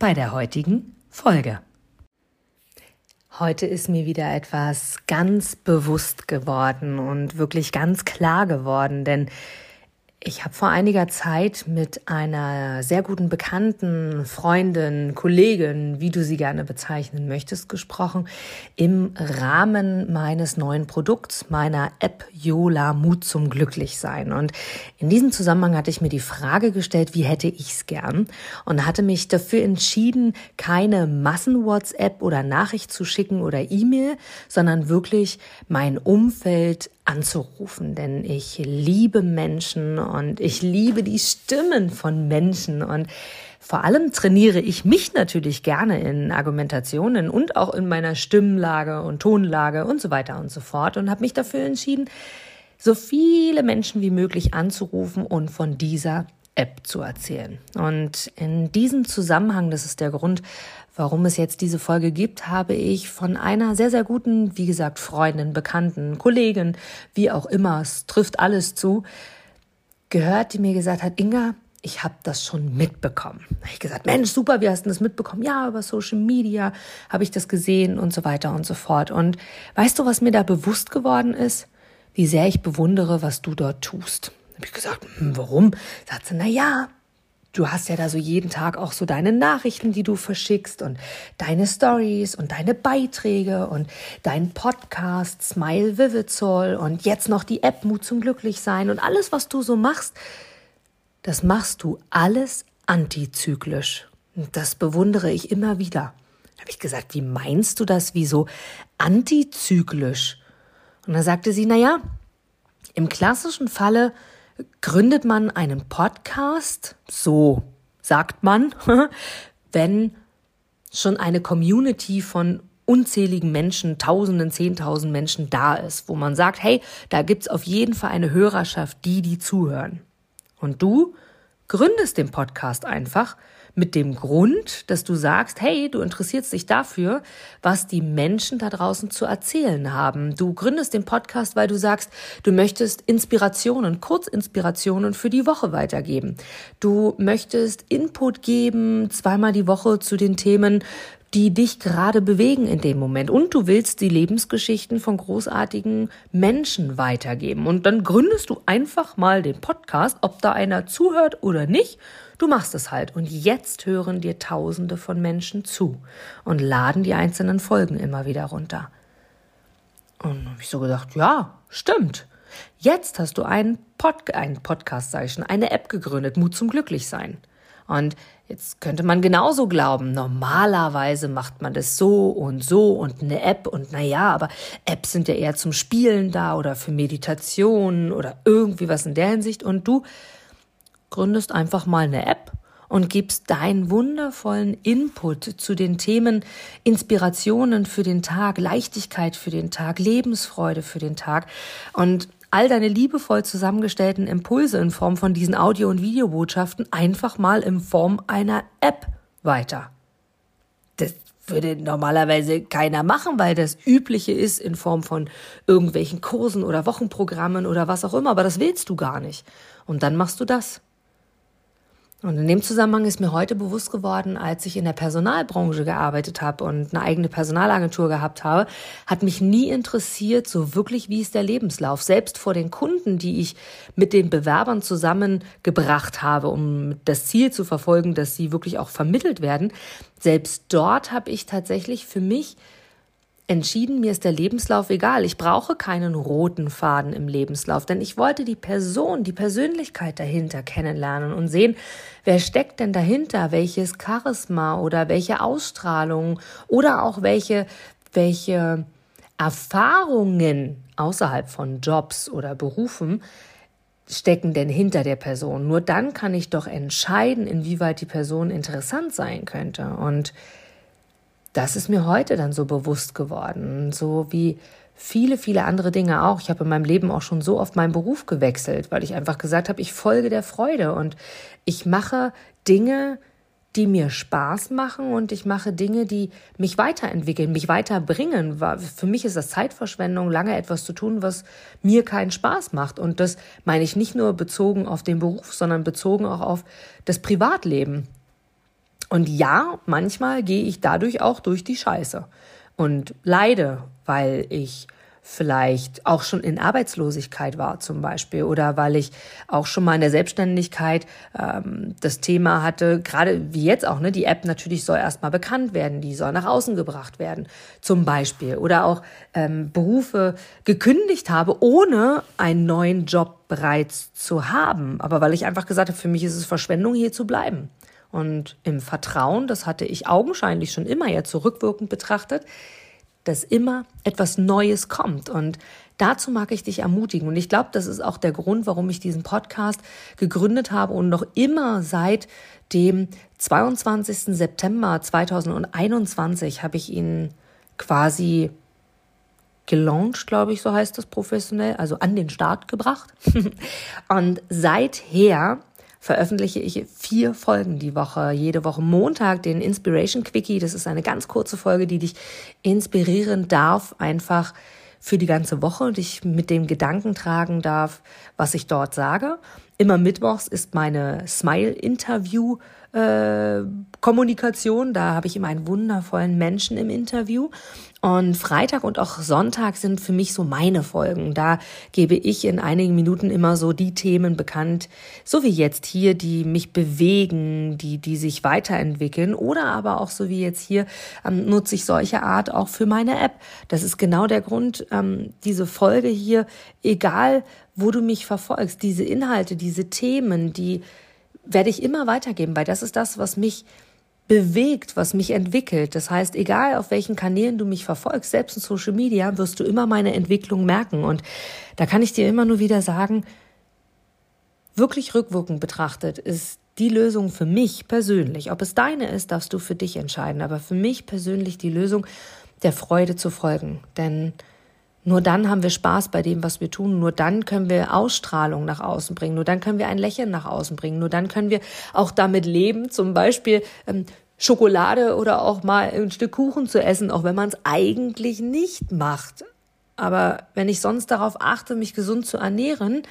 bei der heutigen Folge. Heute ist mir wieder etwas ganz bewusst geworden und wirklich ganz klar geworden, denn ich habe vor einiger Zeit mit einer sehr guten Bekannten, Freundin, Kollegin, wie du sie gerne bezeichnen möchtest, gesprochen, im Rahmen meines neuen Produkts, meiner App Yola Mut zum Glücklichsein. Und in diesem Zusammenhang hatte ich mir die Frage gestellt, wie hätte ich's gern? Und hatte mich dafür entschieden, keine Massen-WhatsApp oder Nachricht zu schicken oder E-Mail, sondern wirklich mein Umfeld anzurufen, denn ich liebe Menschen und ich liebe die Stimmen von Menschen. Und vor allem trainiere ich mich natürlich gerne in Argumentationen und auch in meiner Stimmlage und Tonlage und so weiter und so fort und habe mich dafür entschieden, so viele Menschen wie möglich anzurufen und von dieser App zu erzählen. Und in diesem Zusammenhang, das ist der Grund, warum es jetzt diese Folge gibt, habe ich von einer sehr, sehr guten, wie gesagt, Freundin, Bekannten, Kollegin, wie auch immer, es trifft alles zu, gehört, die mir gesagt hat, Inga, ich habe das schon mitbekommen. Da habe ich gesagt, Mensch, super, wie hast du das mitbekommen? Ja, über Social Media habe ich das gesehen und so weiter und so fort. Und weißt du, was mir da bewusst geworden ist? Wie sehr ich bewundere, was du dort tust. Habe ich gesagt, hm, warum? Sagt sie, na ja, du hast ja da so jeden Tag auch so deine Nachrichten, die du verschickst und deine Stories und deine Beiträge und dein Podcast Smile Vivid Soul und jetzt noch die App Mut zum Glücklichsein und alles, was du so machst, das machst du alles antizyklisch. Das bewundere ich immer wieder. Habe ich gesagt, wie meinst du das? Wieso antizyklisch? Und da sagte sie, na ja, im klassischen Falle gründet man einen Podcast, so sagt man, wenn schon eine Community von unzähligen Menschen, Tausenden, Zehntausend Menschen da ist, wo man sagt, hey, da gibt's auf jeden Fall eine Hörerschaft, die die zuhören. Und du gründest den Podcast einfach, mit dem Grund, dass du sagst, hey, du interessierst dich dafür, was die Menschen da draußen zu erzählen haben. Du gründest den Podcast, weil du sagst, du möchtest Inspirationen, Kurzinspirationen für die Woche weitergeben. Du möchtest Input geben, zweimal die Woche zu den Themen, die dich gerade bewegen in dem Moment. Und du willst die Lebensgeschichten von großartigen Menschen weitergeben. Und dann gründest du einfach mal den Podcast, ob da einer zuhört oder nicht. Du machst es halt. Und jetzt hören dir Tausende von Menschen zu und laden die einzelnen Folgen immer wieder runter. Und habe ich so gedacht, ja, stimmt. Jetzt hast du einen, Pod einen Podcast, sag ich schon, eine App gegründet, Mut zum Glücklichsein. Und jetzt könnte man genauso glauben, normalerweise macht man das so und so und eine App und naja, aber Apps sind ja eher zum Spielen da oder für Meditation oder irgendwie was in der Hinsicht. Und du gründest einfach mal eine App und gibst deinen wundervollen Input zu den Themen Inspirationen für den Tag, Leichtigkeit für den Tag, Lebensfreude für den Tag und all deine liebevoll zusammengestellten Impulse in Form von diesen Audio- und Videobotschaften einfach mal in Form einer App weiter. Das würde normalerweise keiner machen, weil das übliche ist in Form von irgendwelchen Kursen oder Wochenprogrammen oder was auch immer, aber das willst du gar nicht. Und dann machst du das. Und in dem Zusammenhang ist mir heute bewusst geworden, als ich in der Personalbranche gearbeitet habe und eine eigene Personalagentur gehabt habe, hat mich nie interessiert, so wirklich, wie ist der Lebenslauf. Selbst vor den Kunden, die ich mit den Bewerbern zusammengebracht habe, um das Ziel zu verfolgen, dass sie wirklich auch vermittelt werden. Selbst dort habe ich tatsächlich für mich entschieden, mir ist der Lebenslauf egal. Ich brauche keinen roten Faden im Lebenslauf, denn ich wollte die Person, die Persönlichkeit dahinter kennenlernen und sehen, wer steckt denn dahinter, welches Charisma oder welche Ausstrahlung oder auch welche, welche Erfahrungen außerhalb von Jobs oder Berufen stecken denn hinter der Person. Nur dann kann ich doch entscheiden, inwieweit die Person interessant sein könnte. Und das ist mir heute dann so bewusst geworden, so wie viele, viele andere Dinge auch. Ich habe in meinem Leben auch schon so oft meinen Beruf gewechselt, weil ich einfach gesagt habe, ich folge der Freude und ich mache Dinge, die mir Spaß machen und ich mache Dinge, die mich weiterentwickeln, mich weiterbringen. Für mich ist das Zeitverschwendung, lange etwas zu tun, was mir keinen Spaß macht. Und das meine ich nicht nur bezogen auf den Beruf, sondern bezogen auch auf das Privatleben. Und ja, manchmal gehe ich dadurch auch durch die Scheiße und leide, weil ich vielleicht auch schon in Arbeitslosigkeit war zum Beispiel oder weil ich auch schon mal in der Selbstständigkeit ähm, das Thema hatte, gerade wie jetzt auch, ne, die App natürlich soll erstmal bekannt werden, die soll nach außen gebracht werden zum Beispiel oder auch ähm, Berufe gekündigt habe, ohne einen neuen Job bereits zu haben, aber weil ich einfach gesagt habe, für mich ist es Verschwendung, hier zu bleiben. Und im Vertrauen, das hatte ich augenscheinlich schon immer ja zurückwirkend betrachtet, dass immer etwas Neues kommt. Und dazu mag ich dich ermutigen. Und ich glaube, das ist auch der Grund, warum ich diesen Podcast gegründet habe und noch immer seit dem 22. September 2021 habe ich ihn quasi gelauncht, glaube ich, so heißt das professionell, also an den Start gebracht. und seither veröffentliche ich vier Folgen die Woche. Jede Woche Montag den Inspiration Quickie. Das ist eine ganz kurze Folge, die dich inspirieren darf, einfach für die ganze Woche, dich mit dem Gedanken tragen darf, was ich dort sage. Immer mittwochs ist meine Smile-Interview äh, Kommunikation. Da habe ich immer einen wundervollen Menschen im Interview. Und Freitag und auch Sonntag sind für mich so meine Folgen. Da gebe ich in einigen Minuten immer so die Themen bekannt, so wie jetzt hier, die mich bewegen, die, die sich weiterentwickeln. Oder aber auch so wie jetzt hier ähm, nutze ich solche Art auch für meine App. Das ist genau der Grund, ähm, diese Folge hier, egal wo du mich verfolgst, diese Inhalte, diese Themen, die werde ich immer weitergeben, weil das ist das, was mich bewegt, was mich entwickelt. Das heißt, egal auf welchen Kanälen du mich verfolgst, selbst in Social Media, wirst du immer meine Entwicklung merken. Und da kann ich dir immer nur wieder sagen, wirklich rückwirkend betrachtet ist die Lösung für mich persönlich. Ob es deine ist, darfst du für dich entscheiden. Aber für mich persönlich die Lösung, der Freude zu folgen. Denn nur dann haben wir Spaß bei dem, was wir tun. Nur dann können wir Ausstrahlung nach außen bringen. Nur dann können wir ein Lächeln nach außen bringen. Nur dann können wir auch damit leben, zum Beispiel ähm, Schokolade oder auch mal ein Stück Kuchen zu essen, auch wenn man es eigentlich nicht macht. Aber wenn ich sonst darauf achte, mich gesund zu ernähren,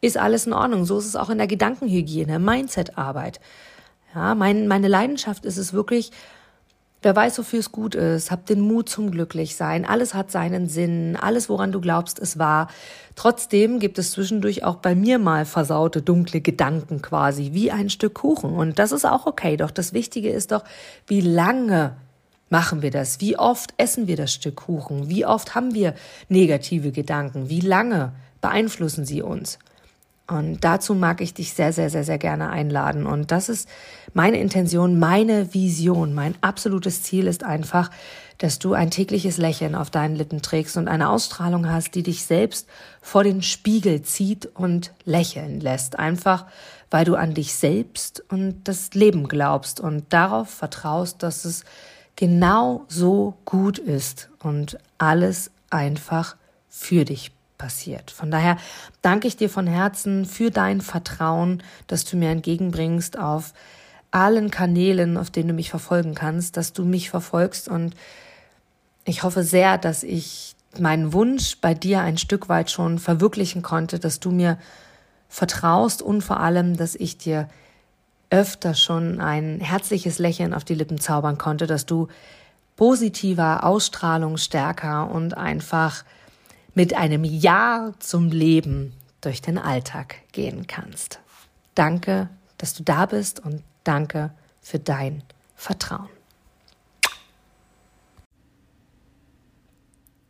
ist alles in Ordnung. So ist es auch in der Gedankenhygiene, Mindset-Arbeit. Ja, mein, meine Leidenschaft ist es wirklich, Wer weiß, wofür es gut ist, hab den Mut zum Glücklichsein. Alles hat seinen Sinn. Alles, woran du glaubst, ist wahr. Trotzdem gibt es zwischendurch auch bei mir mal versaute, dunkle Gedanken quasi, wie ein Stück Kuchen. Und das ist auch okay. Doch das Wichtige ist doch, wie lange machen wir das? Wie oft essen wir das Stück Kuchen? Wie oft haben wir negative Gedanken? Wie lange beeinflussen sie uns? Und dazu mag ich dich sehr, sehr, sehr, sehr gerne einladen. Und das ist meine Intention, meine Vision. Mein absolutes Ziel ist einfach, dass du ein tägliches Lächeln auf deinen Lippen trägst und eine Ausstrahlung hast, die dich selbst vor den Spiegel zieht und lächeln lässt. Einfach, weil du an dich selbst und das Leben glaubst und darauf vertraust, dass es genau so gut ist und alles einfach für dich passiert. Von daher danke ich dir von Herzen für dein Vertrauen, das du mir entgegenbringst auf allen Kanälen, auf denen du mich verfolgen kannst, dass du mich verfolgst und ich hoffe sehr, dass ich meinen Wunsch bei dir ein Stück weit schon verwirklichen konnte, dass du mir vertraust und vor allem, dass ich dir öfter schon ein herzliches Lächeln auf die Lippen zaubern konnte, dass du positiver, Ausstrahlung stärker und einfach mit einem Ja zum Leben durch den Alltag gehen kannst. Danke, dass du da bist und danke für dein Vertrauen.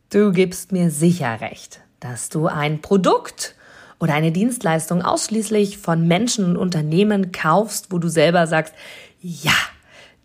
Du gibst mir sicher recht, dass du ein Produkt oder eine Dienstleistung ausschließlich von Menschen und Unternehmen kaufst, wo du selber sagst, ja,